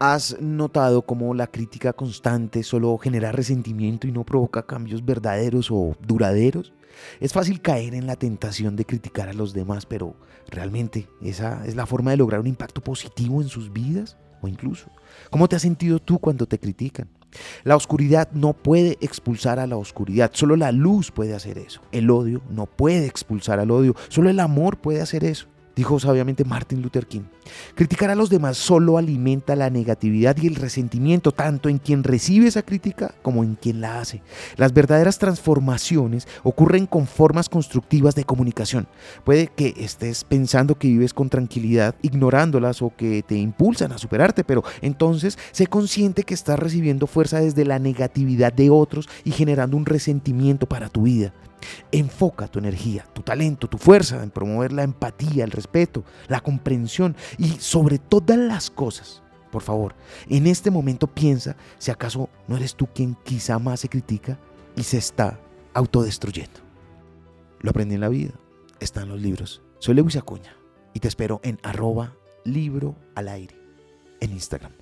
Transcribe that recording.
¿Has notado cómo la crítica constante solo genera resentimiento y no provoca cambios verdaderos o duraderos? Es fácil caer en la tentación de criticar a los demás, pero ¿realmente esa es la forma de lograr un impacto positivo en sus vidas? O incluso, ¿cómo te has sentido tú cuando te critican? La oscuridad no puede expulsar a la oscuridad, solo la luz puede hacer eso. El odio no puede expulsar al odio, solo el amor puede hacer eso dijo sabiamente Martin Luther King. Criticar a los demás solo alimenta la negatividad y el resentimiento tanto en quien recibe esa crítica como en quien la hace. Las verdaderas transformaciones ocurren con formas constructivas de comunicación. Puede que estés pensando que vives con tranquilidad ignorándolas o que te impulsan a superarte, pero entonces sé consciente que estás recibiendo fuerza desde la negatividad de otros y generando un resentimiento para tu vida. Enfoca tu energía, tu talento, tu fuerza en promover la empatía, el respeto, la comprensión y sobre todas las cosas. Por favor, en este momento piensa si acaso no eres tú quien quizá más se critica y se está autodestruyendo. Lo aprendí en la vida, está en los libros. Soy Lewis Acuña y te espero en arroba libro al aire en Instagram.